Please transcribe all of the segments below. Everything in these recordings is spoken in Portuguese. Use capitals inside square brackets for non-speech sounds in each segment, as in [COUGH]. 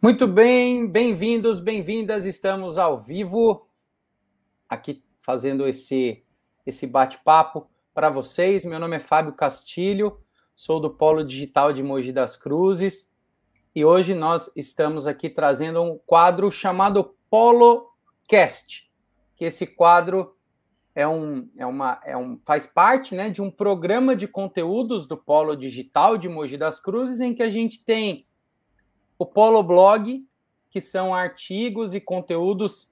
Muito bem, bem-vindos, bem-vindas. Estamos ao vivo aqui fazendo esse esse bate-papo para vocês. Meu nome é Fábio Castilho, sou do Polo Digital de Mogi das Cruzes e hoje nós estamos aqui trazendo um quadro chamado Polo Cast, que esse quadro é um, é uma, é um, faz parte né, de um programa de conteúdos do Polo Digital de Mogi das Cruzes, em que a gente tem o Polo Blog, que são artigos e conteúdos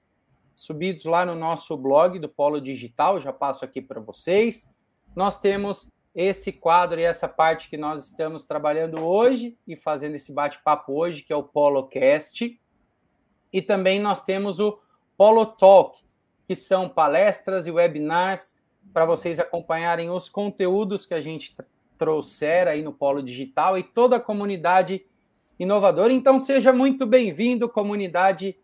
subidos lá no nosso blog do Polo Digital, já passo aqui para vocês. Nós temos esse quadro e essa parte que nós estamos trabalhando hoje e fazendo esse bate-papo hoje, que é o PoloCast. E também nós temos o Polo Talk, que são palestras e webinars para vocês acompanharem os conteúdos que a gente trouxer aí no Polo Digital e toda a comunidade inovadora. Então, seja muito bem-vindo, comunidade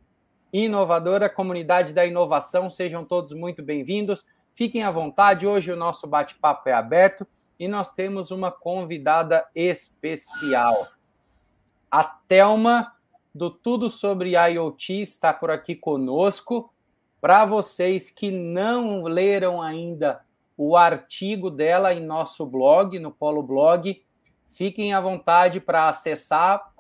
inovadora, comunidade da inovação, sejam todos muito bem-vindos. Fiquem à vontade, hoje o nosso bate-papo é aberto e nós temos uma convidada especial. A Telma, do Tudo sobre IoT, está por aqui conosco. Para vocês que não leram ainda o artigo dela em nosso blog, no Polo Blog, fiquem à vontade para acessar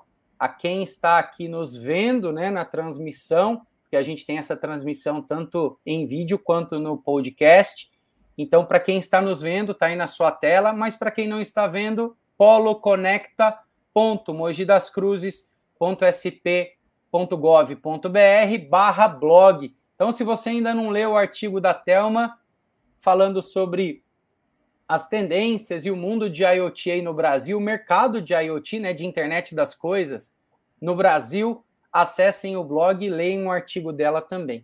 a quem está aqui nos vendo né, na transmissão, que a gente tem essa transmissão tanto em vídeo quanto no podcast. Então, para quem está nos vendo, está aí na sua tela, mas para quem não está vendo, poloconecta.mogidascruzes.sp.gov.br barra blog. Então, se você ainda não leu o artigo da Telma falando sobre as tendências e o mundo de IoT no Brasil, o mercado de IoT, né, de internet das coisas no Brasil, acessem o blog e leiam o artigo dela também.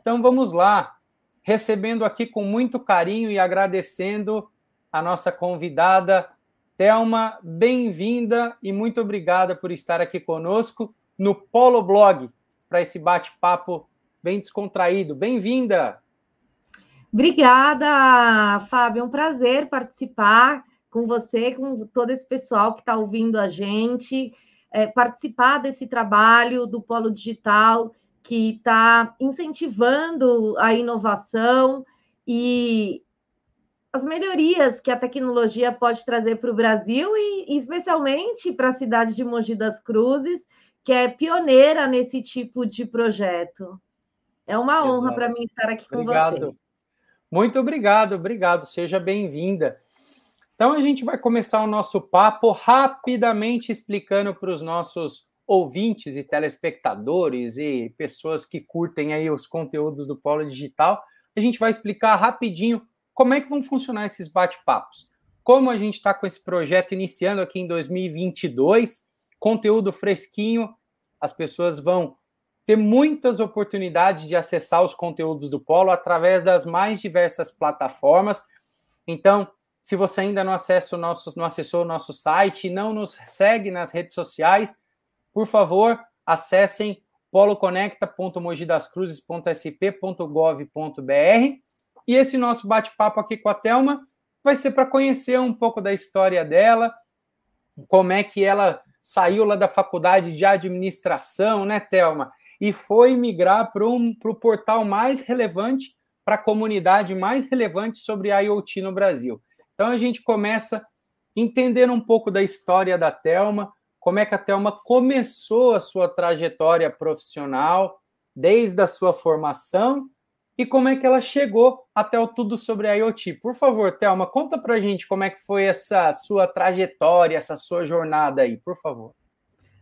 Então vamos lá, recebendo aqui com muito carinho e agradecendo a nossa convidada Telma, bem-vinda e muito obrigada por estar aqui conosco no Polo Blog para esse bate-papo bem descontraído. Bem-vinda. Obrigada, Fábio. É um prazer participar com você, com todo esse pessoal que está ouvindo a gente, é, participar desse trabalho do Polo Digital, que está incentivando a inovação e as melhorias que a tecnologia pode trazer para o Brasil e, especialmente para a cidade de Mogi das Cruzes, que é pioneira nesse tipo de projeto. É uma honra para mim estar aqui com Obrigado. você. Muito obrigado, obrigado. Seja bem-vinda. Então a gente vai começar o nosso papo rapidamente explicando para os nossos ouvintes e telespectadores e pessoas que curtem aí os conteúdos do Polo Digital. A gente vai explicar rapidinho como é que vão funcionar esses bate-papos. Como a gente está com esse projeto iniciando aqui em 2022, conteúdo fresquinho, as pessoas vão ter muitas oportunidades de acessar os conteúdos do Polo através das mais diversas plataformas. Então, se você ainda não acessa o nosso, não acessou o nosso site não nos segue nas redes sociais, por favor, acessem poloconecta.mogidascruzes.sp.gov.br e esse nosso bate-papo aqui com a Telma vai ser para conhecer um pouco da história dela, como é que ela saiu lá da faculdade de administração, né, Telma? E foi migrar para um, o portal mais relevante, para a comunidade mais relevante sobre IoT no Brasil. Então a gente começa entendendo um pouco da história da Telma, como é que a Telma começou a sua trajetória profissional, desde a sua formação, e como é que ela chegou até o Tudo sobre IoT. Por favor, Telma, conta para a gente como é que foi essa sua trajetória, essa sua jornada aí, por favor.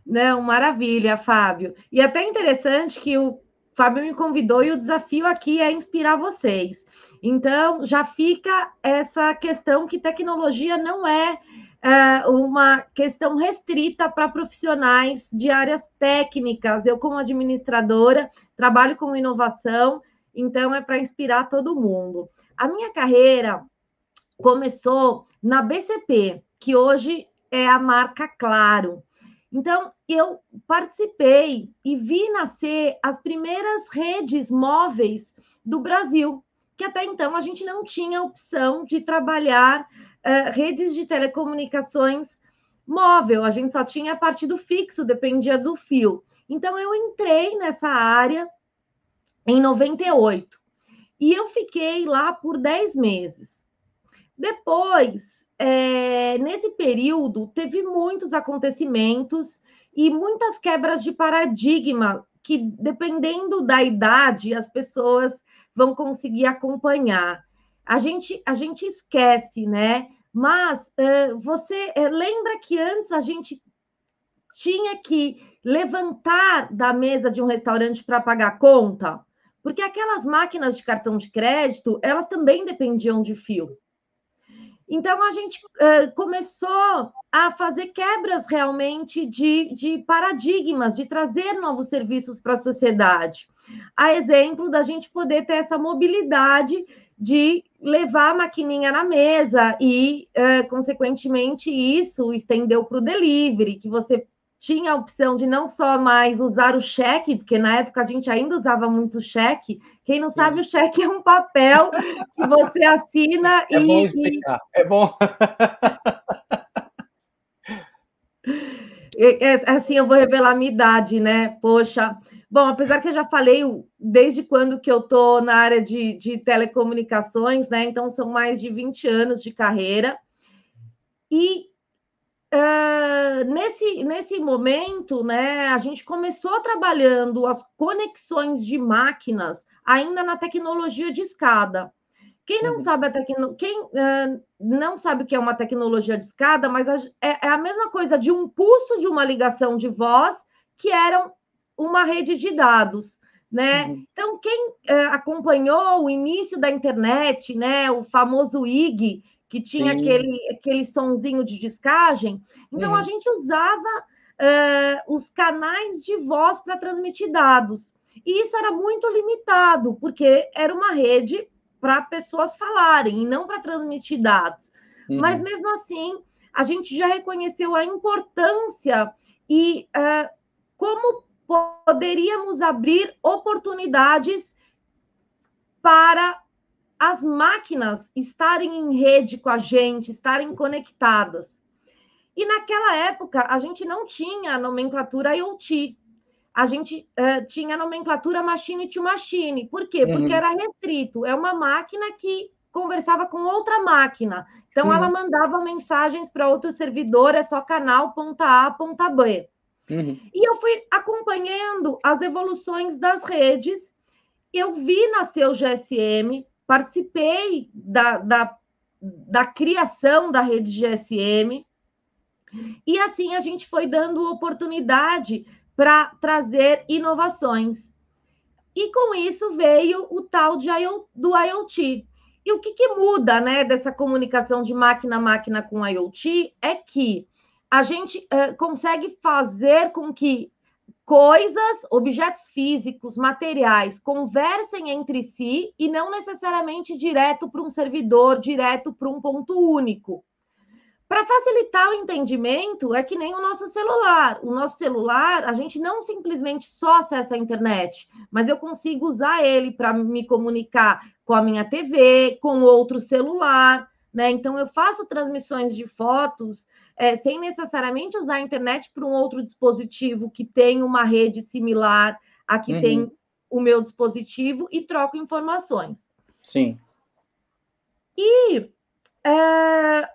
Não, maravilha, Fábio. E até interessante que o Fábio me convidou e o desafio aqui é inspirar vocês. Então, já fica essa questão que tecnologia não é, é uma questão restrita para profissionais de áreas técnicas. Eu, como administradora, trabalho com inovação, então é para inspirar todo mundo. A minha carreira começou na BCP, que hoje é a marca Claro. Então, eu participei e vi nascer as primeiras redes móveis do Brasil, que até então a gente não tinha opção de trabalhar uh, redes de telecomunicações móvel, a gente só tinha a partir do fixo, dependia do fio. Então, eu entrei nessa área em 98 e eu fiquei lá por 10 meses. Depois, é, nesse período, teve muitos acontecimentos e muitas quebras de paradigma que, dependendo da idade, as pessoas vão conseguir acompanhar. A gente, a gente esquece, né? Mas uh, você uh, lembra que antes a gente tinha que levantar da mesa de um restaurante para pagar conta? Porque aquelas máquinas de cartão de crédito, elas também dependiam de fio. Então, a gente uh, começou a fazer quebras realmente de, de paradigmas, de trazer novos serviços para a sociedade. A exemplo da gente poder ter essa mobilidade de levar a maquininha na mesa e, uh, consequentemente, isso estendeu para o delivery, que você tinha a opção de não só mais usar o cheque, porque na época a gente ainda usava muito cheque. Quem não Sim. sabe, o cheque é um papel que você assina [LAUGHS] é e. Bom explicar. É bom. [LAUGHS] É, assim, eu vou revelar a minha idade, né? Poxa. Bom, apesar que eu já falei desde quando que eu estou na área de, de telecomunicações, né? Então, são mais de 20 anos de carreira. E Uh, nesse, nesse momento, né, a gente começou trabalhando as conexões de máquinas ainda na tecnologia de escada. Quem não uhum. sabe a tecno... quem uh, não sabe o que é uma tecnologia de escada, mas a, é, é, a mesma coisa de um pulso de uma ligação de voz que era uma rede de dados. Né? Uhum. Então, quem uh, acompanhou o início da internet, né, o famoso IG, que tinha aquele, aquele sonzinho de descagem. Então, uhum. a gente usava uh, os canais de voz para transmitir dados. E isso era muito limitado, porque era uma rede para pessoas falarem e não para transmitir dados. Uhum. Mas, mesmo assim, a gente já reconheceu a importância e uh, como poderíamos abrir oportunidades para as máquinas estarem em rede com a gente, estarem conectadas. E naquela época, a gente não tinha a nomenclatura IoT. A gente uh, tinha a nomenclatura machine to machine. Por quê? Uhum. Porque era restrito. É uma máquina que conversava com outra máquina. Então, uhum. ela mandava mensagens para outro servidor, é só canal ponta A, ponta B. Uhum. E eu fui acompanhando as evoluções das redes. Eu vi nascer o GSM, participei da, da, da criação da rede GSM, e assim a gente foi dando oportunidade para trazer inovações. E com isso veio o tal de do IoT. E o que, que muda né, dessa comunicação de máquina a máquina com IoT é que a gente uh, consegue fazer com que coisas, objetos físicos, materiais conversem entre si e não necessariamente direto para um servidor, direto para um ponto único. Para facilitar o entendimento, é que nem o nosso celular. O nosso celular, a gente não simplesmente só acessa a internet, mas eu consigo usar ele para me comunicar com a minha TV, com outro celular, né? Então eu faço transmissões de fotos é, sem necessariamente usar a internet para um outro dispositivo que tem uma rede similar a que uhum. tem o meu dispositivo e troco informações. Sim. E é,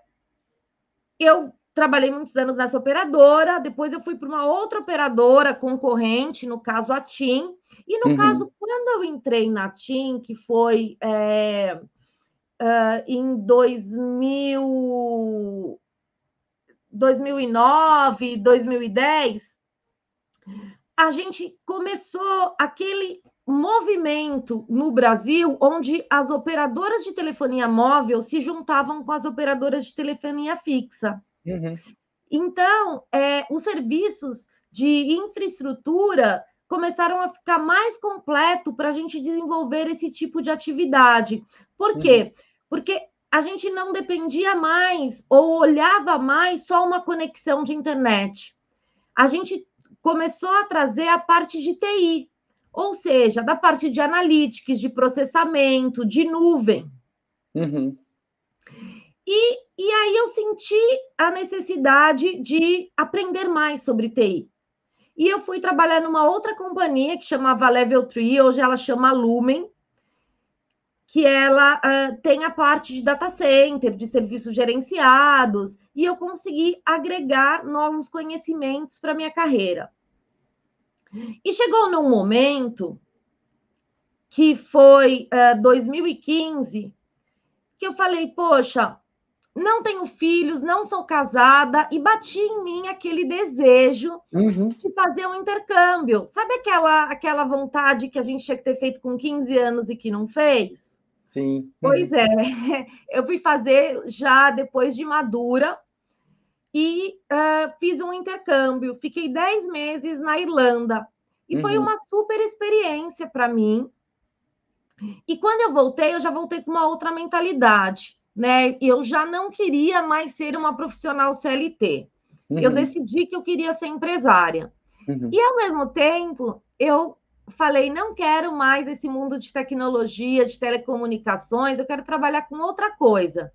eu trabalhei muitos anos nessa operadora, depois eu fui para uma outra operadora concorrente, no caso a TIM, e no uhum. caso, quando eu entrei na TIM, que foi é, uh, em 2000, 2009, 2010, a gente começou aquele movimento no Brasil onde as operadoras de telefonia móvel se juntavam com as operadoras de telefonia fixa. Uhum. Então, é, os serviços de infraestrutura começaram a ficar mais completo para a gente desenvolver esse tipo de atividade. Por quê? Uhum. Porque a gente não dependia mais ou olhava mais só uma conexão de internet. A gente começou a trazer a parte de TI, ou seja, da parte de analytics, de processamento, de nuvem. Uhum. E, e aí eu senti a necessidade de aprender mais sobre TI. e eu fui trabalhar numa outra companhia que chamava Level 3, hoje ela chama Lumen, que ela uh, tem a parte de data center, de serviços gerenciados, e eu consegui agregar novos conhecimentos para minha carreira. E chegou num momento que foi uh, 2015 que eu falei, poxa, não tenho filhos, não sou casada, e bati em mim aquele desejo uhum. de fazer um intercâmbio. Sabe aquela, aquela vontade que a gente tinha que ter feito com 15 anos e que não fez? Sim. Pois é, [LAUGHS] eu fui fazer já depois de madura e uh, fiz um intercâmbio. Fiquei 10 meses na Irlanda e uhum. foi uma super experiência para mim. E quando eu voltei, eu já voltei com uma outra mentalidade né? Eu já não queria mais ser uma profissional CLT. Uhum. Eu decidi que eu queria ser empresária. Uhum. E ao mesmo tempo, eu falei, não quero mais esse mundo de tecnologia, de telecomunicações, eu quero trabalhar com outra coisa.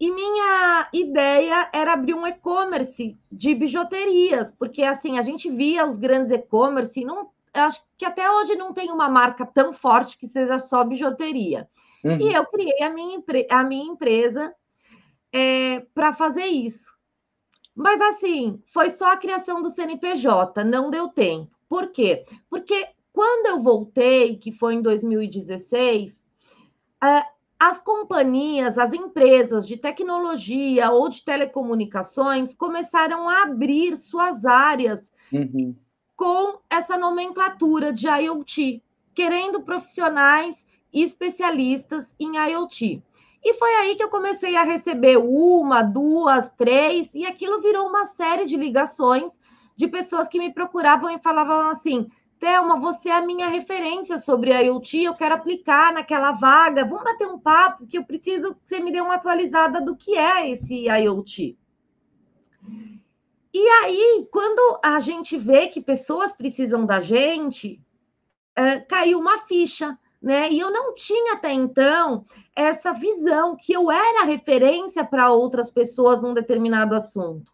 E minha ideia era abrir um e-commerce de bijuterias, porque assim, a gente via os grandes e-commerce, não, acho que até hoje não tem uma marca tão forte que seja só bijuteria. Uhum. E eu criei a minha, a minha empresa é, para fazer isso. Mas assim, foi só a criação do CNPJ, não deu tempo. Por quê? Porque quando eu voltei, que foi em 2016, é, as companhias, as empresas de tecnologia ou de telecomunicações começaram a abrir suas áreas uhum. com essa nomenclatura de IoT, querendo profissionais especialistas em IoT. E foi aí que eu comecei a receber uma, duas, três, e aquilo virou uma série de ligações de pessoas que me procuravam e falavam assim: Thelma, você é a minha referência sobre IoT, eu quero aplicar naquela vaga, vamos bater um papo, que eu preciso que você me dê uma atualizada do que é esse IoT. E aí, quando a gente vê que pessoas precisam da gente, é, caiu uma ficha né? E eu não tinha até então essa visão que eu era referência para outras pessoas num determinado assunto.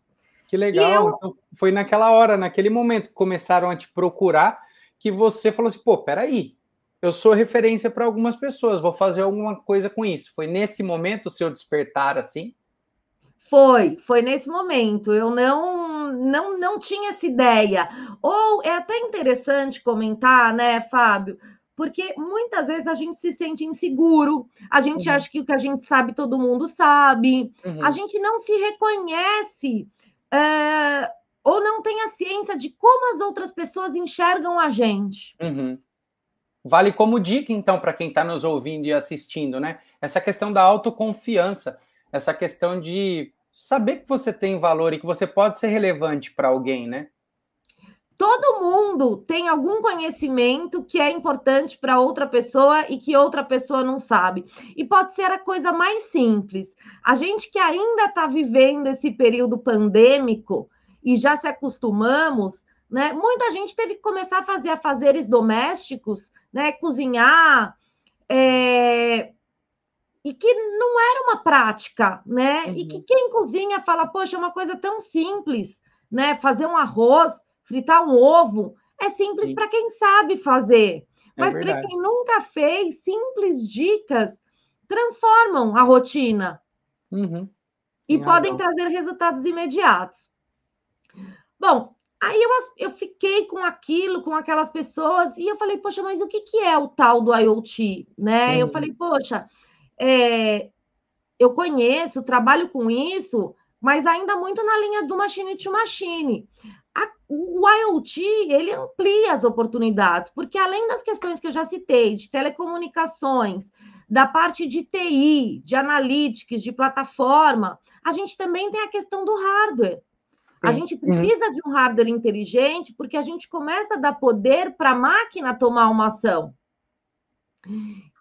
Que legal. Eu... Então, foi naquela hora, naquele momento que começaram a te procurar, que você falou assim: pô, peraí, eu sou referência para algumas pessoas, vou fazer alguma coisa com isso. Foi nesse momento o seu despertar assim? Foi, foi nesse momento. Eu não, não, não tinha essa ideia. Ou é até interessante comentar, né, Fábio? porque muitas vezes a gente se sente inseguro, a gente uhum. acha que o que a gente sabe todo mundo sabe, uhum. a gente não se reconhece é, ou não tem a ciência de como as outras pessoas enxergam a gente. Uhum. Vale como dica, então, para quem está nos ouvindo e assistindo, né? Essa questão da autoconfiança, essa questão de saber que você tem valor e que você pode ser relevante para alguém, né? todo mundo tem algum conhecimento que é importante para outra pessoa e que outra pessoa não sabe. E pode ser a coisa mais simples. A gente que ainda está vivendo esse período pandêmico e já se acostumamos, né? Muita gente teve que começar a fazer afazeres domésticos, né? Cozinhar. É... E que não era uma prática, né? Uhum. E que quem cozinha fala, poxa, é uma coisa tão simples, né? Fazer um arroz fritar um ovo é simples para quem sabe fazer. É Mas para quem nunca fez, simples dicas transformam a rotina. Uhum. E Tem podem razão. trazer resultados imediatos. Bom, aí eu, eu fiquei com aquilo, com aquelas pessoas, e eu falei, poxa, mas o que, que é o tal do IoT? Né? Uhum. Eu falei, poxa, é, eu conheço, trabalho com isso, mas ainda muito na linha do machine to machine a, o IoT ele amplia as oportunidades, porque além das questões que eu já citei, de telecomunicações, da parte de TI, de analytics, de plataforma, a gente também tem a questão do hardware. A gente uhum. precisa de um hardware inteligente porque a gente começa a dar poder para a máquina tomar uma ação.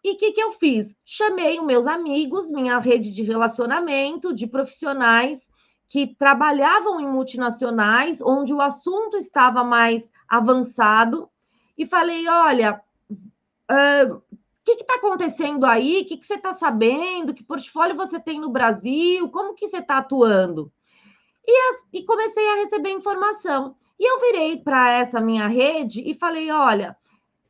E o que, que eu fiz? Chamei os meus amigos, minha rede de relacionamento, de profissionais que trabalhavam em multinacionais, onde o assunto estava mais avançado, e falei: olha, o uh, que está acontecendo aí? O que, que você está sabendo? Que portfólio você tem no Brasil? Como que você está atuando? E, as, e, comecei a receber informação. E eu virei para essa minha rede e falei: olha,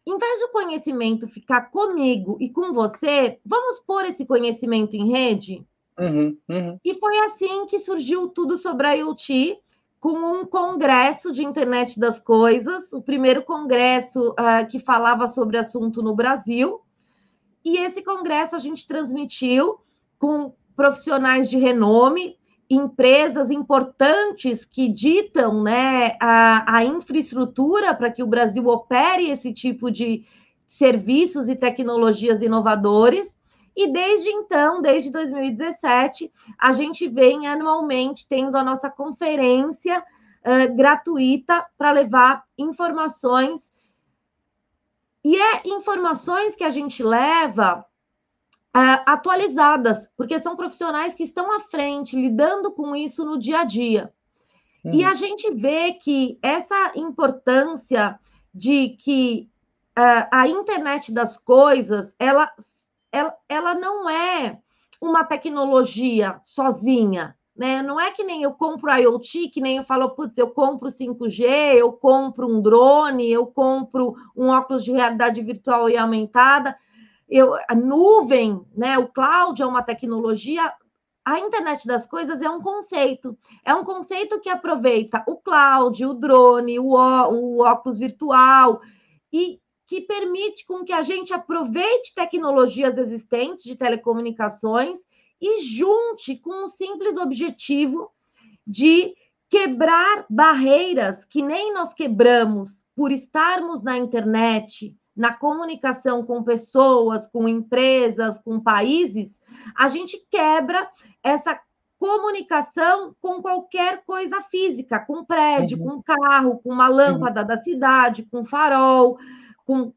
em vez do conhecimento ficar comigo e com você, vamos pôr esse conhecimento em rede? Uhum, uhum. E foi assim que surgiu tudo sobre a IoT, com um congresso de internet das coisas, o primeiro congresso uh, que falava sobre assunto no Brasil. E esse congresso a gente transmitiu com profissionais de renome, empresas importantes que ditam né, a, a infraestrutura para que o Brasil opere esse tipo de serviços e tecnologias inovadores. E desde então, desde 2017, a gente vem anualmente tendo a nossa conferência uh, gratuita para levar informações. E é informações que a gente leva uh, atualizadas, porque são profissionais que estão à frente, lidando com isso no dia a dia. Uhum. E a gente vê que essa importância de que uh, a internet das coisas, ela, ela, ela não é uma tecnologia sozinha, né? Não é que nem eu compro IoT, que nem eu falo, putz, eu compro 5G, eu compro um drone, eu compro um óculos de realidade virtual e aumentada eu, a nuvem, né, o cloud é uma tecnologia, a internet das coisas é um conceito. É um conceito que aproveita o cloud, o drone, o, o óculos virtual e que permite com que a gente aproveite tecnologias existentes de telecomunicações e junte com o simples objetivo de quebrar barreiras que nem nós quebramos por estarmos na internet, na comunicação com pessoas, com empresas, com países, a gente quebra essa comunicação com qualquer coisa física, com prédio, uhum. com carro, com uma lâmpada uhum. da cidade, com farol, com,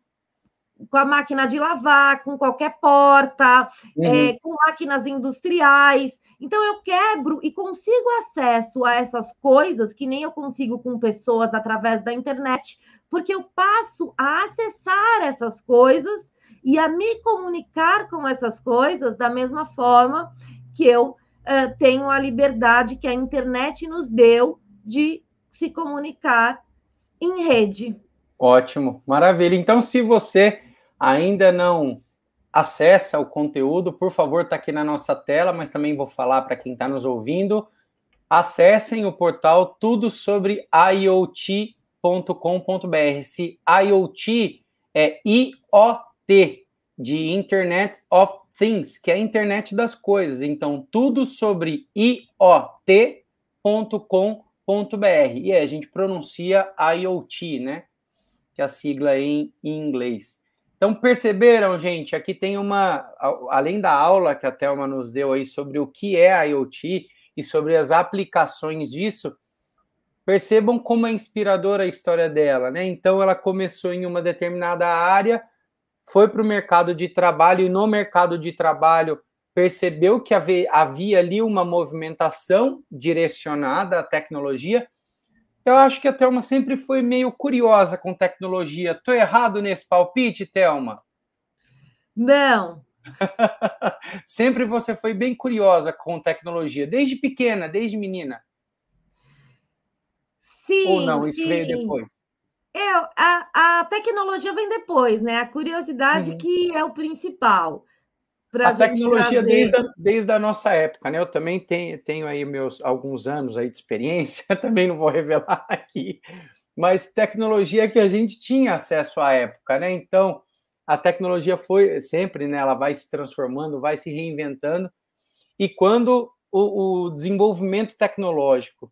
com a máquina de lavar, com qualquer porta, uhum. é, com máquinas industriais. Então, eu quebro e consigo acesso a essas coisas que nem eu consigo com pessoas através da internet, porque eu passo a acessar essas coisas e a me comunicar com essas coisas da mesma forma que eu uh, tenho a liberdade que a internet nos deu de se comunicar em rede. Ótimo, maravilha. Então, se você ainda não acessa o conteúdo, por favor, está aqui na nossa tela, mas também vou falar para quem está nos ouvindo. Acessem o portal Tudo sobre IoT IoT.com.br. Se IoT é IoT, de Internet of Things, que é a internet das coisas. Então, tudo sobre IoT.com.br. E aí, a gente pronuncia IoT, né? Que é a sigla em, em inglês. Então, perceberam, gente? Aqui tem uma. Além da aula que a Thelma nos deu aí sobre o que é IoT e sobre as aplicações disso, Percebam como é inspiradora a história dela, né? Então, ela começou em uma determinada área, foi para o mercado de trabalho e no mercado de trabalho percebeu que havia, havia ali uma movimentação direcionada à tecnologia. Eu acho que a Thelma sempre foi meio curiosa com tecnologia. Estou errado nesse palpite, Thelma? Não. [LAUGHS] sempre você foi bem curiosa com tecnologia, desde pequena, desde menina. Sim, Ou não, isso sim. veio depois? É, a, a tecnologia vem depois, né? A curiosidade uhum. que é o principal. A tecnologia desde a, desde a nossa época, né? Eu também tenho, tenho aí meus alguns anos aí de experiência, [LAUGHS] também não vou revelar aqui, mas tecnologia que a gente tinha acesso à época, né? Então, a tecnologia foi sempre, né? Ela vai se transformando, vai se reinventando, e quando o, o desenvolvimento tecnológico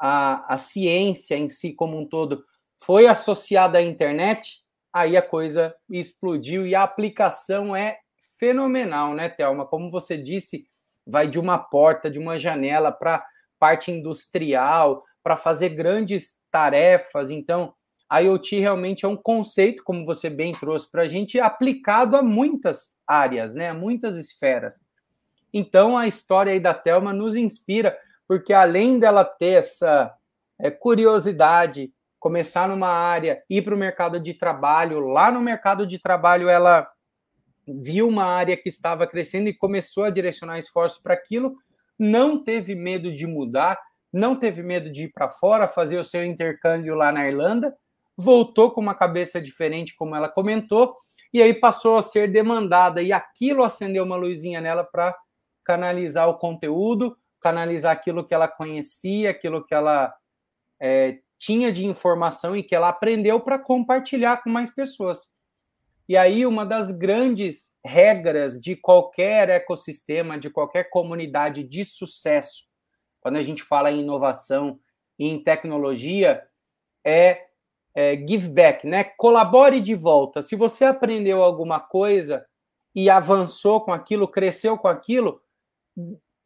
a, a ciência em si como um todo foi associada à internet, aí a coisa explodiu e a aplicação é fenomenal, né, Thelma? Como você disse, vai de uma porta, de uma janela para parte industrial, para fazer grandes tarefas. Então, a IoT realmente é um conceito, como você bem trouxe para a gente, aplicado a muitas áreas, né, a muitas esferas. Então, a história aí da Thelma nos inspira porque além dela ter essa é, curiosidade, começar numa área, ir para o mercado de trabalho, lá no mercado de trabalho ela viu uma área que estava crescendo e começou a direcionar esforços para aquilo, não teve medo de mudar, não teve medo de ir para fora, fazer o seu intercâmbio lá na Irlanda, voltou com uma cabeça diferente, como ela comentou, e aí passou a ser demandada, e aquilo acendeu uma luzinha nela para canalizar o conteúdo, canalizar aquilo que ela conhecia, aquilo que ela é, tinha de informação e que ela aprendeu para compartilhar com mais pessoas. E aí, uma das grandes regras de qualquer ecossistema, de qualquer comunidade de sucesso, quando a gente fala em inovação e em tecnologia, é, é give back, né? Colabore de volta. Se você aprendeu alguma coisa e avançou com aquilo, cresceu com aquilo,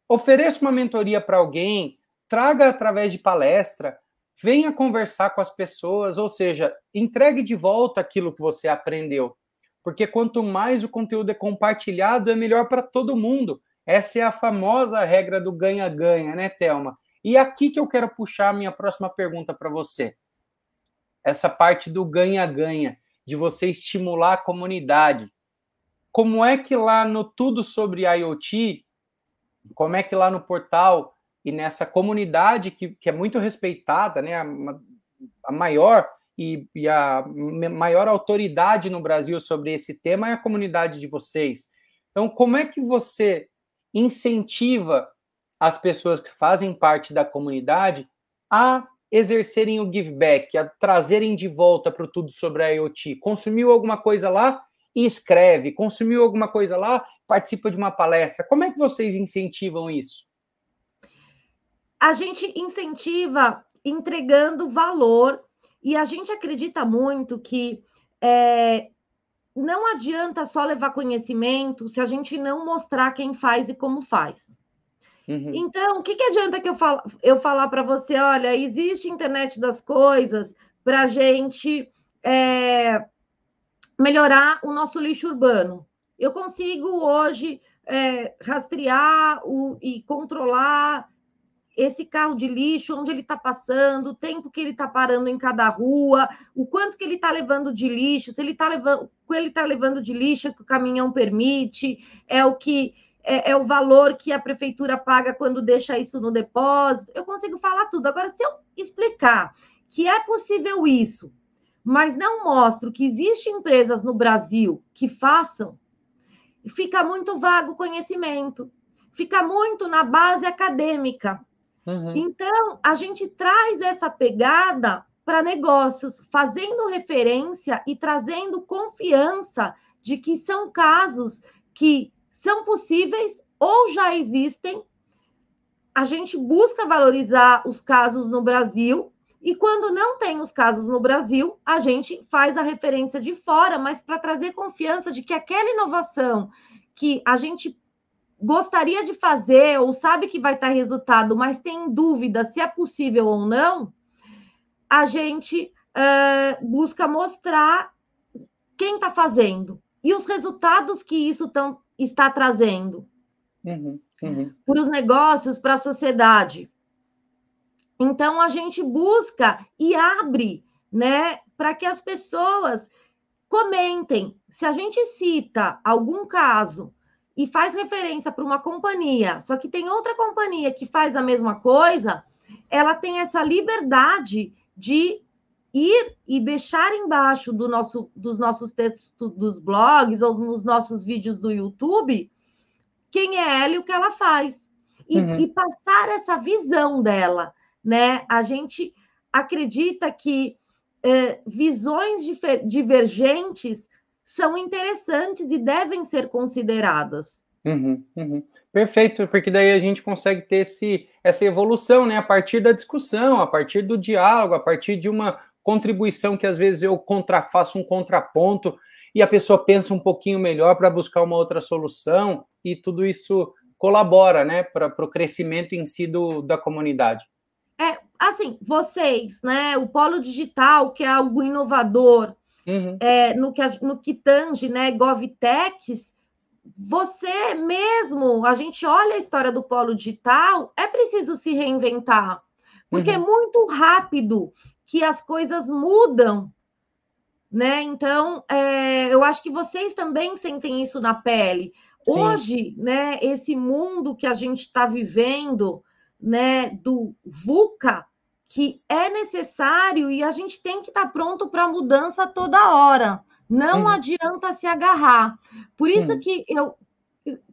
ofereça uma mentoria para alguém, traga através de palestra, venha conversar com as pessoas, ou seja, entregue de volta aquilo que você aprendeu. Porque quanto mais o conteúdo é compartilhado, é melhor para todo mundo. Essa é a famosa regra do ganha-ganha, né, Thelma? E aqui que eu quero puxar a minha próxima pergunta para você. Essa parte do ganha-ganha, de você estimular a comunidade. Como é que lá no Tudo sobre IoT, como é que lá no portal e nessa comunidade que, que é muito respeitada, né, a, a maior e, e, a maior autoridade no Brasil sobre esse tema é a comunidade de vocês. Então, como é que você incentiva as pessoas que fazem parte da comunidade a exercerem o give back, a trazerem de volta para tudo sobre a IoT? Consumiu alguma coisa lá escreve, consumiu alguma coisa lá, participa de uma palestra. Como é que vocês incentivam isso? a gente incentiva entregando valor e a gente acredita muito que é, não adianta só levar conhecimento se a gente não mostrar quem faz e como faz. Uhum. Então, o que, que adianta que eu, fal eu falar para você? Olha, existe internet das coisas para a gente é, melhorar o nosso lixo urbano. Eu consigo hoje é, rastrear o, e controlar esse carro de lixo, onde ele está passando, o tempo que ele está parando em cada rua, o quanto que ele está levando de lixo, se ele está levando, ele está levando de lixo é que o caminhão permite, é o que é, é, o valor que a prefeitura paga quando deixa isso no depósito. Eu consigo falar tudo. Agora, se eu explicar que é possível isso, mas não mostro que existem empresas no Brasil que façam, fica muito vago o conhecimento, fica muito na base acadêmica. Uhum. Então, a gente traz essa pegada para negócios, fazendo referência e trazendo confiança de que são casos que são possíveis ou já existem. A gente busca valorizar os casos no Brasil e quando não tem os casos no Brasil, a gente faz a referência de fora, mas para trazer confiança de que aquela inovação que a gente gostaria de fazer ou sabe que vai estar resultado, mas tem dúvida se é possível ou não, a gente busca mostrar quem está fazendo e os resultados que isso tão, está trazendo uhum, uhum. para os negócios, para a sociedade. Então a gente busca e abre, né, para que as pessoas comentem. Se a gente cita algum caso e faz referência para uma companhia, só que tem outra companhia que faz a mesma coisa, ela tem essa liberdade de ir e deixar embaixo do nosso, dos nossos textos dos blogs ou nos nossos vídeos do YouTube quem é ela e o que ela faz. E, uhum. e passar essa visão dela, né? A gente acredita que eh, visões divergentes são interessantes e devem ser consideradas. Uhum, uhum. Perfeito, porque daí a gente consegue ter esse, essa evolução, né? A partir da discussão, a partir do diálogo, a partir de uma contribuição que às vezes eu contra, faço um contraponto e a pessoa pensa um pouquinho melhor para buscar uma outra solução e tudo isso colabora, né, para o crescimento em si do, da comunidade. É, assim, vocês, né, o polo digital, que é algo inovador, uhum. é, no, que, no que tange né, GovTechs, você mesmo, a gente olha a história do polo digital, é preciso se reinventar, porque é uhum. é muito rápido que as coisas mudam, né? Então, é, eu acho que vocês também sentem isso na pele. Sim. Hoje, né, esse mundo que a gente está vivendo, né, do VUCA, que é necessário e a gente tem que estar pronto para a mudança toda hora. Não hum. adianta se agarrar. Por isso hum. que eu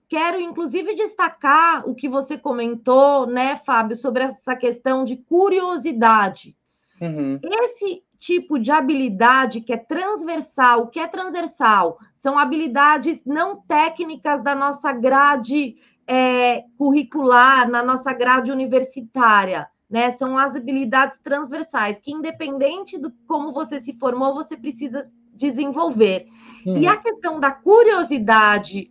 quero, inclusive, destacar o que você comentou, né, Fábio, sobre essa questão de curiosidade. Uhum. Esse tipo de habilidade que é transversal, o que é transversal? São habilidades não técnicas da nossa grade é, curricular, na nossa grade universitária. Né? São as habilidades transversais, que independente do como você se formou, você precisa desenvolver. Uhum. E a questão da curiosidade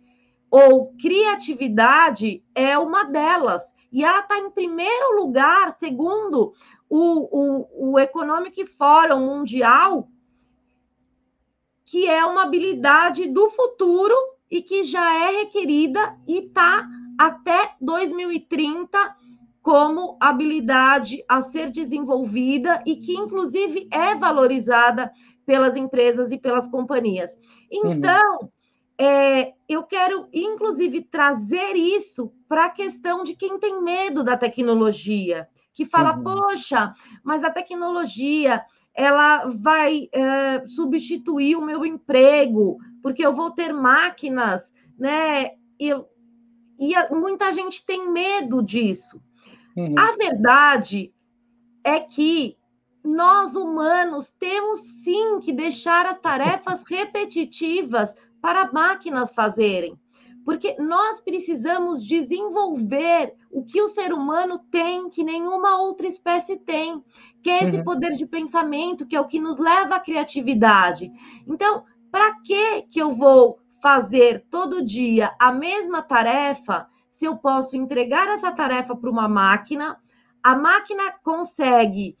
ou criatividade é uma delas. E ela está em primeiro lugar, segundo o, o, o Economic Forum Mundial, que é uma habilidade do futuro e que já é requerida e está até 2030 como habilidade a ser desenvolvida e que, inclusive, é valorizada pelas empresas e pelas companhias. Uhum. Então, uhum. é, eu quero, inclusive, trazer isso para a questão de quem tem medo da tecnologia que fala, uhum. poxa, mas a tecnologia ela vai é, substituir o meu emprego, porque eu vou ter máquinas, né? E, e muita gente tem medo disso. Uhum. A verdade é que nós humanos temos sim que deixar as tarefas [LAUGHS] repetitivas para máquinas fazerem porque nós precisamos desenvolver o que o ser humano tem, que nenhuma outra espécie tem, que é esse uhum. poder de pensamento, que é o que nos leva à criatividade. Então, para que que eu vou fazer todo dia a mesma tarefa se eu posso entregar essa tarefa para uma máquina? A máquina consegue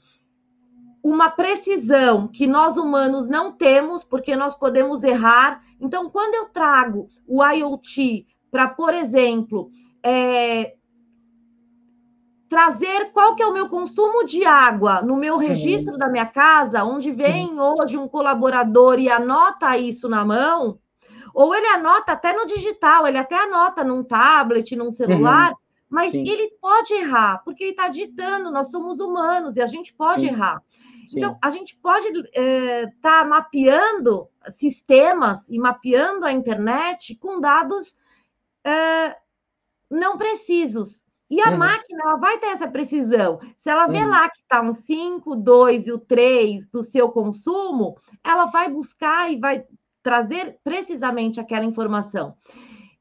uma precisão que nós humanos não temos, porque nós podemos errar. Então, quando eu trago o IoT para, por exemplo, é, trazer qual que é o meu consumo de água no meu registro da minha casa, onde vem hoje um colaborador e anota isso na mão, ou ele anota até no digital, ele até anota num tablet, num celular, uhum. mas Sim. ele pode errar, porque ele está ditando, nós somos humanos e a gente pode Sim. errar. Sim. Então, a gente pode estar é, tá mapeando sistemas e mapeando a internet com dados é, não precisos. E a uhum. máquina ela vai ter essa precisão. Se ela vê uhum. lá que está um 5, 2 e o 3 do seu consumo, ela vai buscar e vai trazer precisamente aquela informação.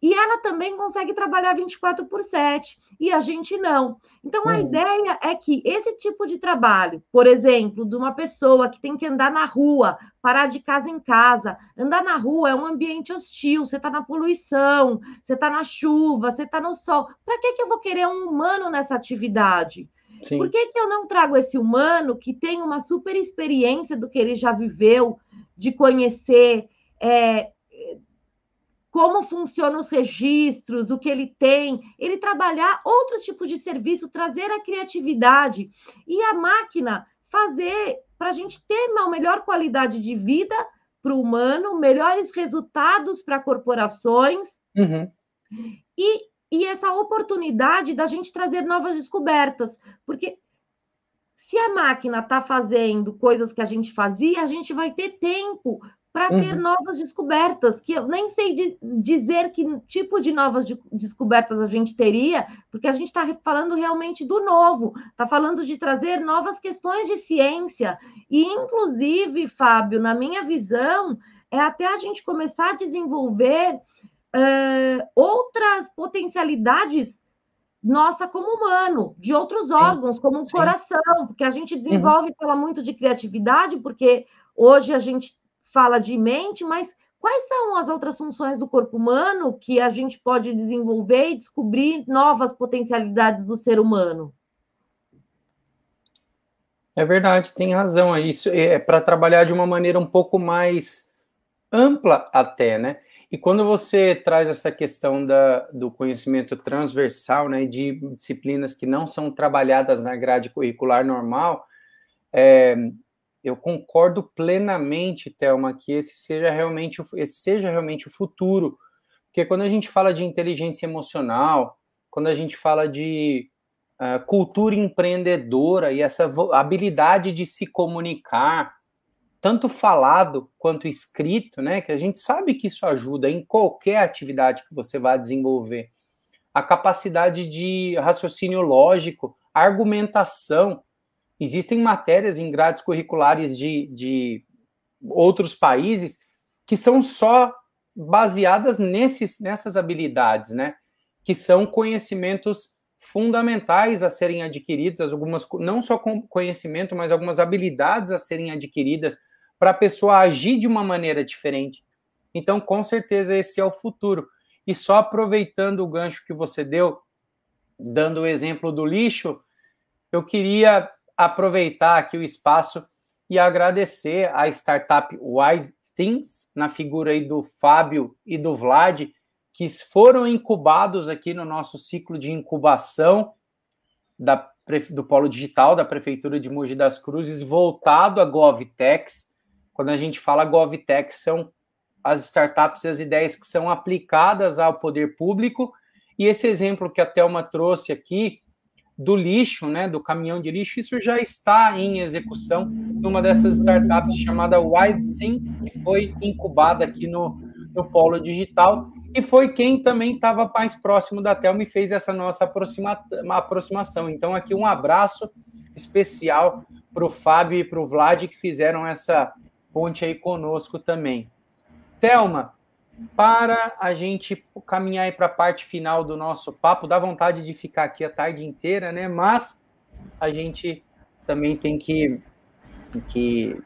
E ela também consegue trabalhar 24 por 7, e a gente não. Então, a hum. ideia é que esse tipo de trabalho, por exemplo, de uma pessoa que tem que andar na rua, parar de casa em casa, andar na rua é um ambiente hostil, você está na poluição, você está na chuva, você está no sol. Para que, que eu vou querer um humano nessa atividade? Sim. Por que, que eu não trago esse humano que tem uma super experiência do que ele já viveu, de conhecer é, como funcionam os registros, o que ele tem, ele trabalhar outro tipo de serviço, trazer a criatividade e a máquina fazer para a gente ter uma melhor qualidade de vida para o humano, melhores resultados para corporações uhum. e, e essa oportunidade da gente trazer novas descobertas, porque se a máquina está fazendo coisas que a gente fazia, a gente vai ter tempo para ter uhum. novas descobertas, que eu nem sei de, dizer que tipo de novas de, descobertas a gente teria, porque a gente está falando realmente do novo, está falando de trazer novas questões de ciência, e inclusive, Fábio, na minha visão, é até a gente começar a desenvolver uh, outras potencialidades nossa como humano, de outros órgãos, como o coração, porque a gente uhum. desenvolve, uhum. fala muito de criatividade, porque hoje a gente fala de mente, mas quais são as outras funções do corpo humano que a gente pode desenvolver e descobrir novas potencialidades do ser humano? É verdade, tem razão. Isso é para trabalhar de uma maneira um pouco mais ampla até, né? E quando você traz essa questão da, do conhecimento transversal, né, de disciplinas que não são trabalhadas na grade curricular normal, é, eu concordo plenamente, Thelma, que esse seja realmente, esse seja realmente o futuro. Porque quando a gente fala de inteligência emocional, quando a gente fala de uh, cultura empreendedora e essa habilidade de se comunicar, tanto falado quanto escrito, né? Que a gente sabe que isso ajuda em qualquer atividade que você vai desenvolver. A capacidade de raciocínio lógico, argumentação. Existem matérias em grades curriculares de, de outros países que são só baseadas nesses, nessas habilidades, né? Que são conhecimentos fundamentais a serem adquiridos, algumas não só conhecimento, mas algumas habilidades a serem adquiridas para a pessoa agir de uma maneira diferente. Então, com certeza esse é o futuro. E só aproveitando o gancho que você deu, dando o exemplo do lixo, eu queria aproveitar aqui o espaço e agradecer à startup Wise Things, na figura aí do Fábio e do Vlad, que foram incubados aqui no nosso ciclo de incubação da, do Polo Digital da Prefeitura de Mogi das Cruzes, voltado a GovTechs. Quando a gente fala GovTechs, são as startups e as ideias que são aplicadas ao poder público. E esse exemplo que a Thelma trouxe aqui, do lixo, né, do caminhão de lixo, isso já está em execução numa dessas startups chamada Wild Things, que foi incubada aqui no, no Polo Digital e foi quem também estava mais próximo da Thelma e fez essa nossa aproxima aproximação. Então, aqui um abraço especial para o Fábio e para o Vlad que fizeram essa ponte aí conosco também. Thelma, para a gente caminhar para a parte final do nosso papo, dá vontade de ficar aqui a tarde inteira, né? Mas a gente também tem que, que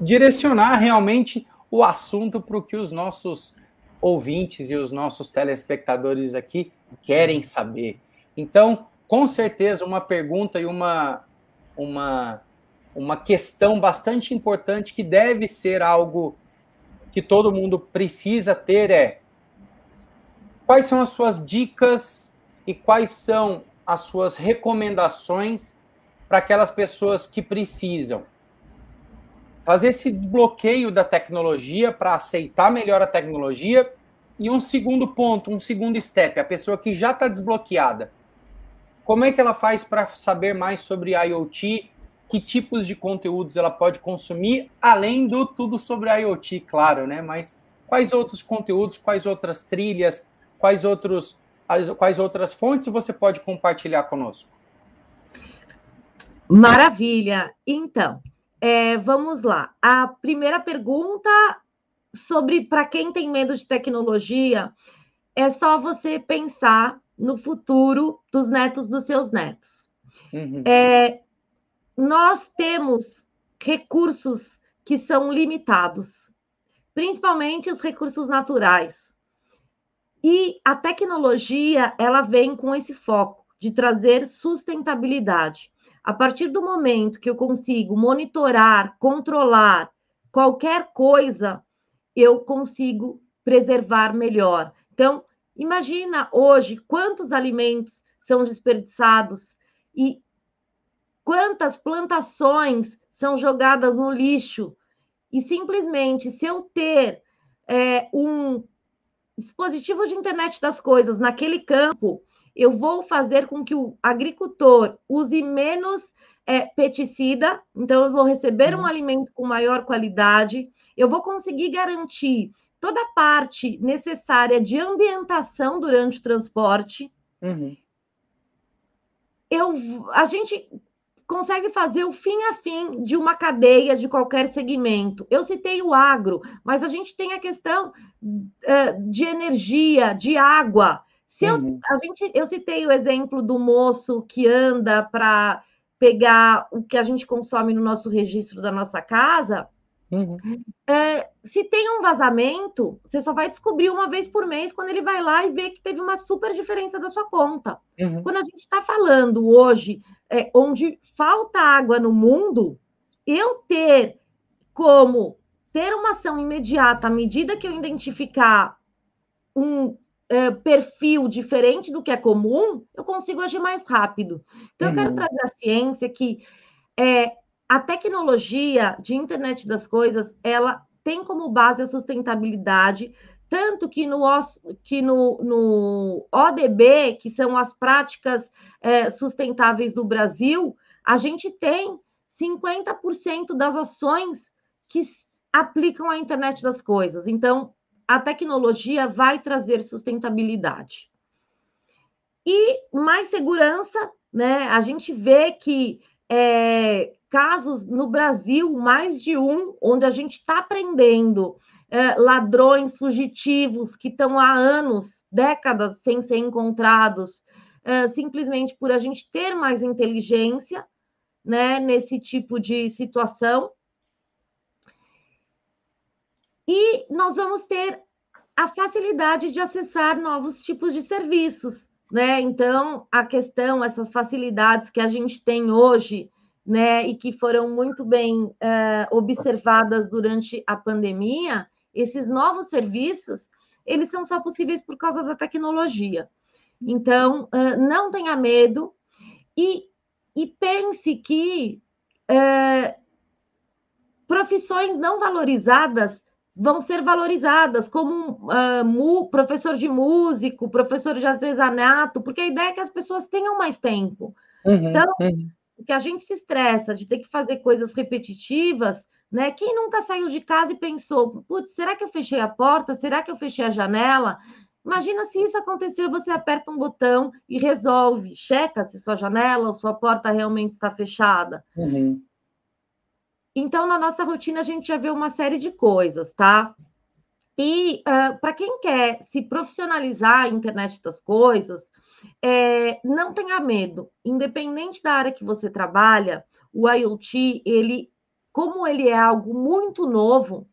direcionar realmente o assunto para o que os nossos ouvintes e os nossos telespectadores aqui querem saber. Então, com certeza, uma pergunta e uma, uma, uma questão bastante importante que deve ser algo que todo mundo precisa ter é quais são as suas dicas e quais são as suas recomendações para aquelas pessoas que precisam fazer esse desbloqueio da tecnologia para aceitar melhor a tecnologia. E um segundo ponto, um segundo step, a pessoa que já está desbloqueada. Como é que ela faz para saber mais sobre IoT? Que tipos de conteúdos ela pode consumir, além do tudo sobre IoT, claro, né? Mas quais outros conteúdos, quais outras trilhas, quais outros, quais outras fontes você pode compartilhar conosco? Maravilha! Então, é, vamos lá. A primeira pergunta sobre para quem tem medo de tecnologia é só você pensar no futuro dos netos dos seus netos. Uhum. É, nós temos recursos que são limitados, principalmente os recursos naturais. E a tecnologia, ela vem com esse foco de trazer sustentabilidade. A partir do momento que eu consigo monitorar, controlar qualquer coisa, eu consigo preservar melhor. Então, imagina hoje quantos alimentos são desperdiçados e quantas plantações são jogadas no lixo. E simplesmente, se eu ter é, um dispositivo de internet das coisas naquele campo, eu vou fazer com que o agricultor use menos é, pesticida, então eu vou receber um uhum. alimento com maior qualidade, eu vou conseguir garantir toda a parte necessária de ambientação durante o transporte. Uhum. Eu, a gente consegue fazer o fim a fim de uma cadeia de qualquer segmento. Eu citei o agro, mas a gente tem a questão uh, de energia, de água. Se eu, uhum. a gente, eu citei o exemplo do moço que anda para pegar o que a gente consome no nosso registro da nossa casa. Uhum. É, se tem um vazamento, você só vai descobrir uma vez por mês quando ele vai lá e vê que teve uma super diferença da sua conta. Uhum. Quando a gente está falando hoje, é, onde falta água no mundo, eu ter como ter uma ação imediata à medida que eu identificar um é, perfil diferente do que é comum, eu consigo agir mais rápido. Então, uhum. eu quero uhum. trazer a ciência que é, a tecnologia de internet das coisas, ela tem como base a sustentabilidade, tanto que no, que no, no ODB, que são as práticas é, sustentáveis do Brasil, a gente tem 50% das ações que aplicam a internet das coisas. Então, a tecnologia vai trazer sustentabilidade. E mais segurança, né? A gente vê que é, casos no Brasil, mais de um, onde a gente está aprendendo é, ladrões fugitivos que estão há anos, décadas sem ser encontrados, é, simplesmente por a gente ter mais inteligência né, nesse tipo de situação. E nós vamos ter a facilidade de acessar novos tipos de serviços, né? Então, a questão, essas facilidades que a gente tem hoje, né, e que foram muito bem uh, observadas durante a pandemia, esses novos serviços, eles são só possíveis por causa da tecnologia. Então, uh, não tenha medo e, e pense que uh, profissões não valorizadas vão ser valorizadas, como uh, mu, professor de músico, professor de artesanato, porque a ideia é que as pessoas tenham mais tempo. Uhum, então, uhum. Que a gente se estressa de ter que fazer coisas repetitivas, né? Quem nunca saiu de casa e pensou, putz, será que eu fechei a porta? Será que eu fechei a janela? Imagina se isso aconteceu, você aperta um botão e resolve, checa se sua janela ou sua porta realmente está fechada. Uhum. Então, na nossa rotina, a gente já vê uma série de coisas, tá? E uh, ah, para quem quer se profissionalizar a internet das coisas, é, não tenha medo. Independente da área que você trabalha, o IoT, ele, como ele é algo muito novo,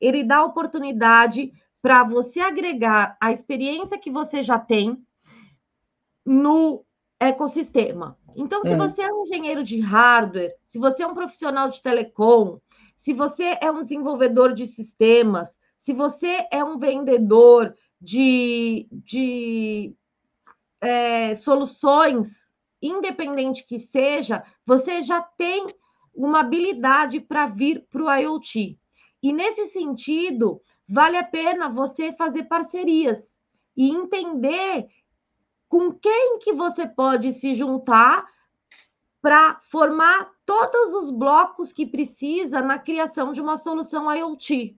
ele dá oportunidade para você agregar a experiência que você já tem no ecossistema. Então, se é. você é um engenheiro de hardware, se você é um profissional de telecom, se você é um desenvolvedor de sistemas, se você é um vendedor de, de é, soluções, independente que seja, você já tem uma habilidade para vir para o IoT. E nesse sentido, vale a pena você fazer parcerias e entender com quem que você pode se juntar para formar todos os blocos que precisa na criação de uma solução IoT.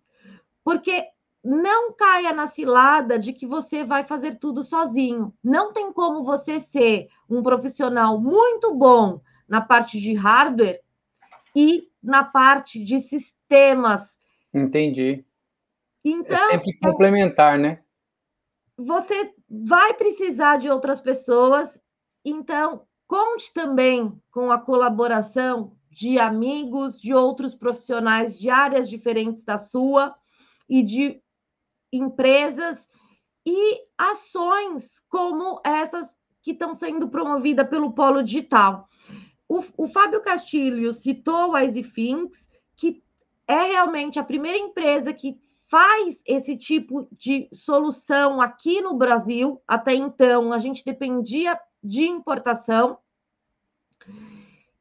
Porque não caia na cilada de que você vai fazer tudo sozinho. Não tem como você ser um profissional muito bom na parte de hardware e na parte de sistemas. Entendi. Então, é sempre complementar, né? Você vai precisar de outras pessoas, então conte também com a colaboração de amigos, de outros profissionais de áreas diferentes da sua e de empresas e ações como essas que estão sendo promovidas pelo Polo Digital. O, o Fábio Castilho citou a EasyThings, que é realmente a primeira empresa que faz esse tipo de solução aqui no Brasil. Até então, a gente dependia de importação.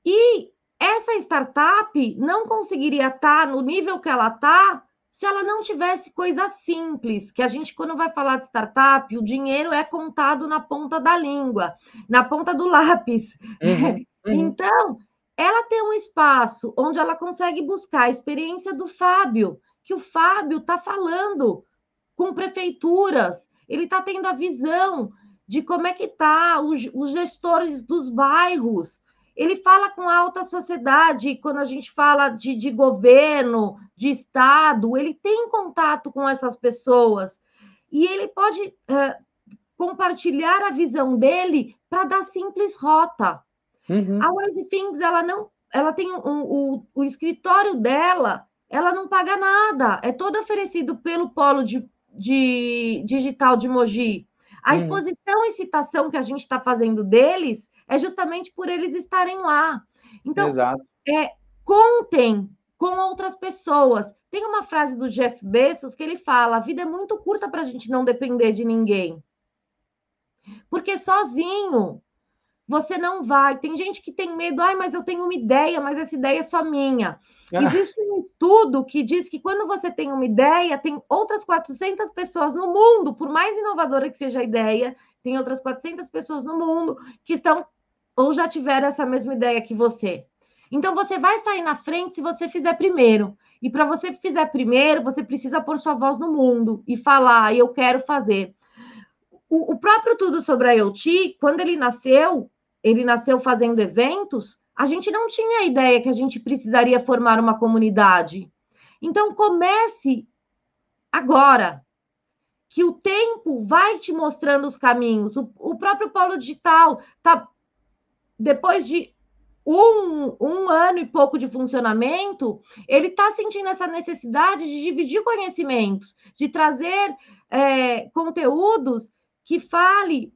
E essa startup não conseguiria estar no nível que ela está se ela não tivesse coisa simples, que a gente, quando vai falar de startup, o dinheiro é contado na ponta da língua, na ponta do [LAUGHS] lápis. Uhum, [LAUGHS] uhum. Então, ela tem um espaço onde ela consegue buscar a experiência do Fábio, que o Fábio está falando com prefeituras, ele está tendo a visão de como é que está os, os, gestores dos bairros. Ele fala com a alta sociedade, quando a gente fala de, de governo, de Estado, ele tem contato com essas pessoas. E ele pode uh, compartilhar a visão dele para dar simples rota. Uhum. A Wise Things, ela não, ela tem um, um, o, o escritório dela ela não paga nada, é todo oferecido pelo polo de, de digital de Mogi. A hum. exposição e citação que a gente está fazendo deles é justamente por eles estarem lá. Então, Exato. É, contem com outras pessoas. Tem uma frase do Jeff Bezos que ele fala: a vida é muito curta para a gente não depender de ninguém. Porque sozinho você não vai. Tem gente que tem medo, ai, mas eu tenho uma ideia, mas essa ideia é só minha. Ah. Existe um estudo que diz que quando você tem uma ideia, tem outras 400 pessoas no mundo, por mais inovadora que seja a ideia, tem outras 400 pessoas no mundo que estão ou já tiveram essa mesma ideia que você. Então você vai sair na frente se você fizer primeiro. E para você fizer primeiro, você precisa pôr sua voz no mundo e falar, eu quero fazer. O, o próprio Tudo sobre a IoT, quando ele nasceu, ele nasceu fazendo eventos, a gente não tinha ideia que a gente precisaria formar uma comunidade. Então comece agora, que o tempo vai te mostrando os caminhos. O, o próprio Polo Digital tá depois de um, um ano e pouco de funcionamento, ele está sentindo essa necessidade de dividir conhecimentos, de trazer é, conteúdos que fale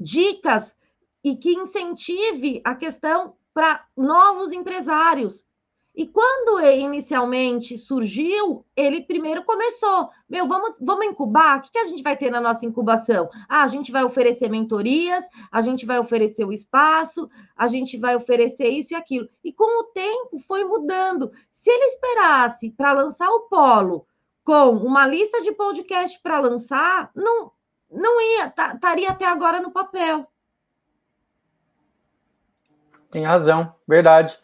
dicas e que incentive a questão para novos empresários. E quando inicialmente surgiu, ele primeiro começou, meu, vamos, vamos incubar? O que, que a gente vai ter na nossa incubação? Ah, a gente vai oferecer mentorias, a gente vai oferecer o espaço, a gente vai oferecer isso e aquilo. E com o tempo foi mudando. Se ele esperasse para lançar o polo com uma lista de podcast para lançar, não, não ia, estaria até agora no papel. Tem razão, verdade.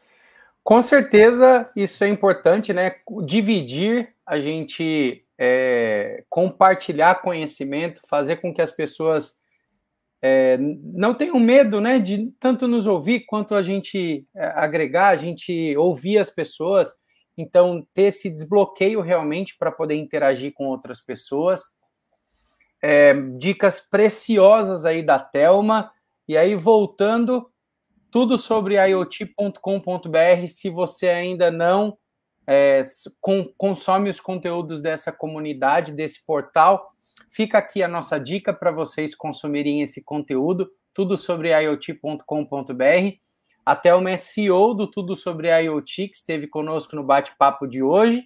Com certeza isso é importante, né? Dividir, a gente é, compartilhar conhecimento, fazer com que as pessoas é, não tenham medo, né? De tanto nos ouvir quanto a gente é, agregar, a gente ouvir as pessoas. Então, ter esse desbloqueio realmente para poder interagir com outras pessoas. É, dicas preciosas aí da Telma. E aí, voltando tudo sobre IoT.com.br. Se você ainda não é, com, consome os conteúdos dessa comunidade, desse portal, fica aqui a nossa dica para vocês consumirem esse conteúdo, tudo sobre IoT.com.br. Até o CEO do Tudo sobre IoT, que esteve conosco no bate-papo de hoje,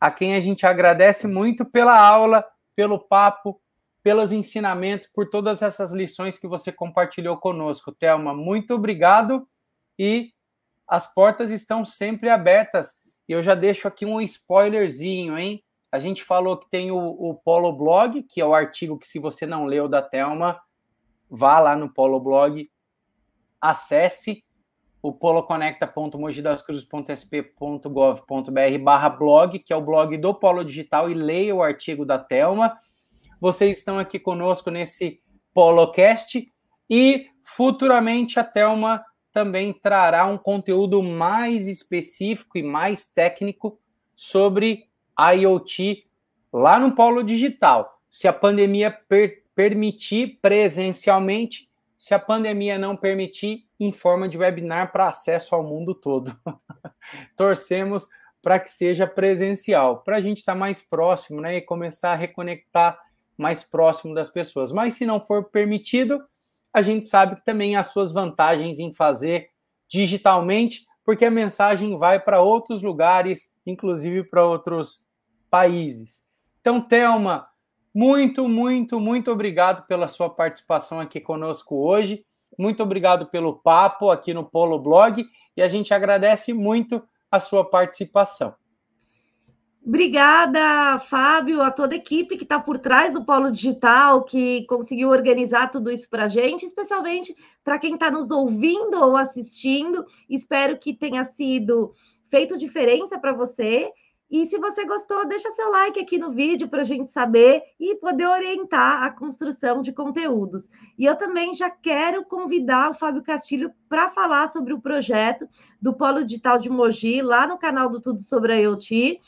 a quem a gente agradece muito pela aula, pelo papo, pelos ensinamentos, por todas essas lições que você compartilhou conosco. Thelma, muito obrigado e as portas estão sempre abertas. E eu já deixo aqui um spoilerzinho, hein? A gente falou que tem o, o Polo Blog, que é o artigo que, se você não leu da Thelma, vá lá no Polo Blog, acesse o poloconecta.mogidascruzes.sp.gov.br barra blog, que é o blog do Polo Digital, e leia o artigo da Thelma. Vocês estão aqui conosco nesse Polocast e futuramente a Thelma também trará um conteúdo mais específico e mais técnico sobre IoT lá no Polo Digital. Se a pandemia per permitir presencialmente, se a pandemia não permitir, em forma de webinar para acesso ao mundo todo. [LAUGHS] Torcemos para que seja presencial, para a gente estar tá mais próximo né, e começar a reconectar mais próximo das pessoas. Mas se não for permitido, a gente sabe que também há suas vantagens em fazer digitalmente, porque a mensagem vai para outros lugares, inclusive para outros países. Então, Thelma, muito, muito, muito obrigado pela sua participação aqui conosco hoje. Muito obrigado pelo papo aqui no Polo Blog e a gente agradece muito a sua participação. Obrigada, Fábio, a toda a equipe que está por trás do Polo Digital, que conseguiu organizar tudo isso para a gente, especialmente para quem está nos ouvindo ou assistindo. Espero que tenha sido feito diferença para você. E se você gostou, deixa seu like aqui no vídeo para a gente saber e poder orientar a construção de conteúdos. E eu também já quero convidar o Fábio Castilho para falar sobre o projeto do Polo Digital de Mogi, lá no canal do Tudo sobre a IoT.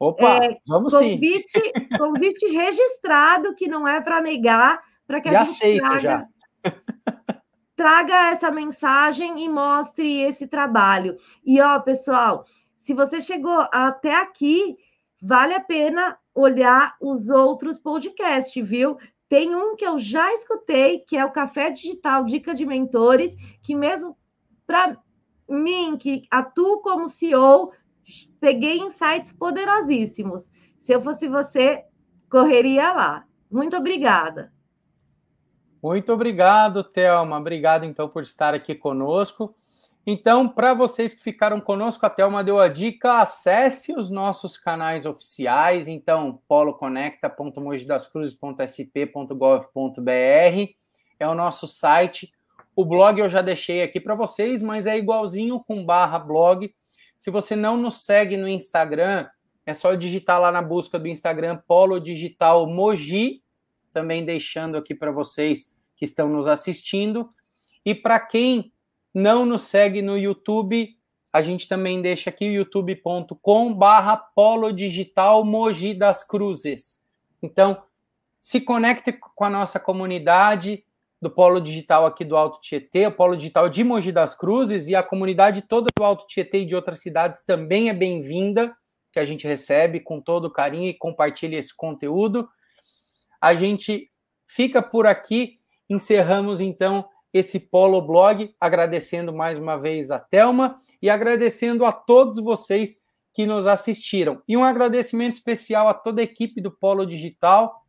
Opa, é, vamos convite, sim. [LAUGHS] Convite registrado, que não é para negar, para que a gente traga, já. [LAUGHS] traga essa mensagem e mostre esse trabalho. E, ó, pessoal, se você chegou até aqui, vale a pena olhar os outros podcasts, viu? Tem um que eu já escutei, que é o Café Digital Dica de Mentores, que mesmo para mim, que atuo como CEO, peguei insights poderosíssimos. Se eu fosse você, correria lá. Muito obrigada. Muito obrigado, Thelma. Obrigado, então, por estar aqui conosco. Então, para vocês que ficaram conosco, a Thelma deu a dica, acesse os nossos canais oficiais, então, poloconecta.mojidascruzes.sp.gov.br é o nosso site. O blog eu já deixei aqui para vocês, mas é igualzinho com barra blog. Se você não nos segue no Instagram, é só digitar lá na busca do Instagram Polo Digital Moji, também deixando aqui para vocês que estão nos assistindo. E para quem não nos segue no YouTube, a gente também deixa aqui youtube.com barra Polo Digital Mogi das Cruzes. Então, se conecte com a nossa comunidade do Polo Digital aqui do Alto Tietê, o Polo Digital de Mogi das Cruzes e a comunidade toda do Alto Tietê e de outras cidades também é bem-vinda, que a gente recebe com todo carinho e compartilha esse conteúdo. A gente fica por aqui, encerramos então esse Polo Blog, agradecendo mais uma vez a Telma e agradecendo a todos vocês que nos assistiram. E um agradecimento especial a toda a equipe do Polo Digital,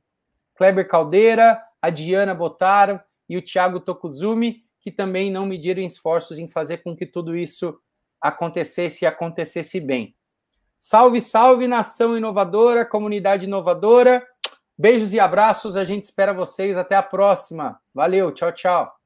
Kleber Caldeira, a Diana Botaro e o Thiago Tokuzumi, que também não mediram esforços em fazer com que tudo isso acontecesse e acontecesse bem. Salve, salve, nação inovadora, comunidade inovadora. Beijos e abraços, a gente espera vocês. Até a próxima. Valeu, tchau, tchau.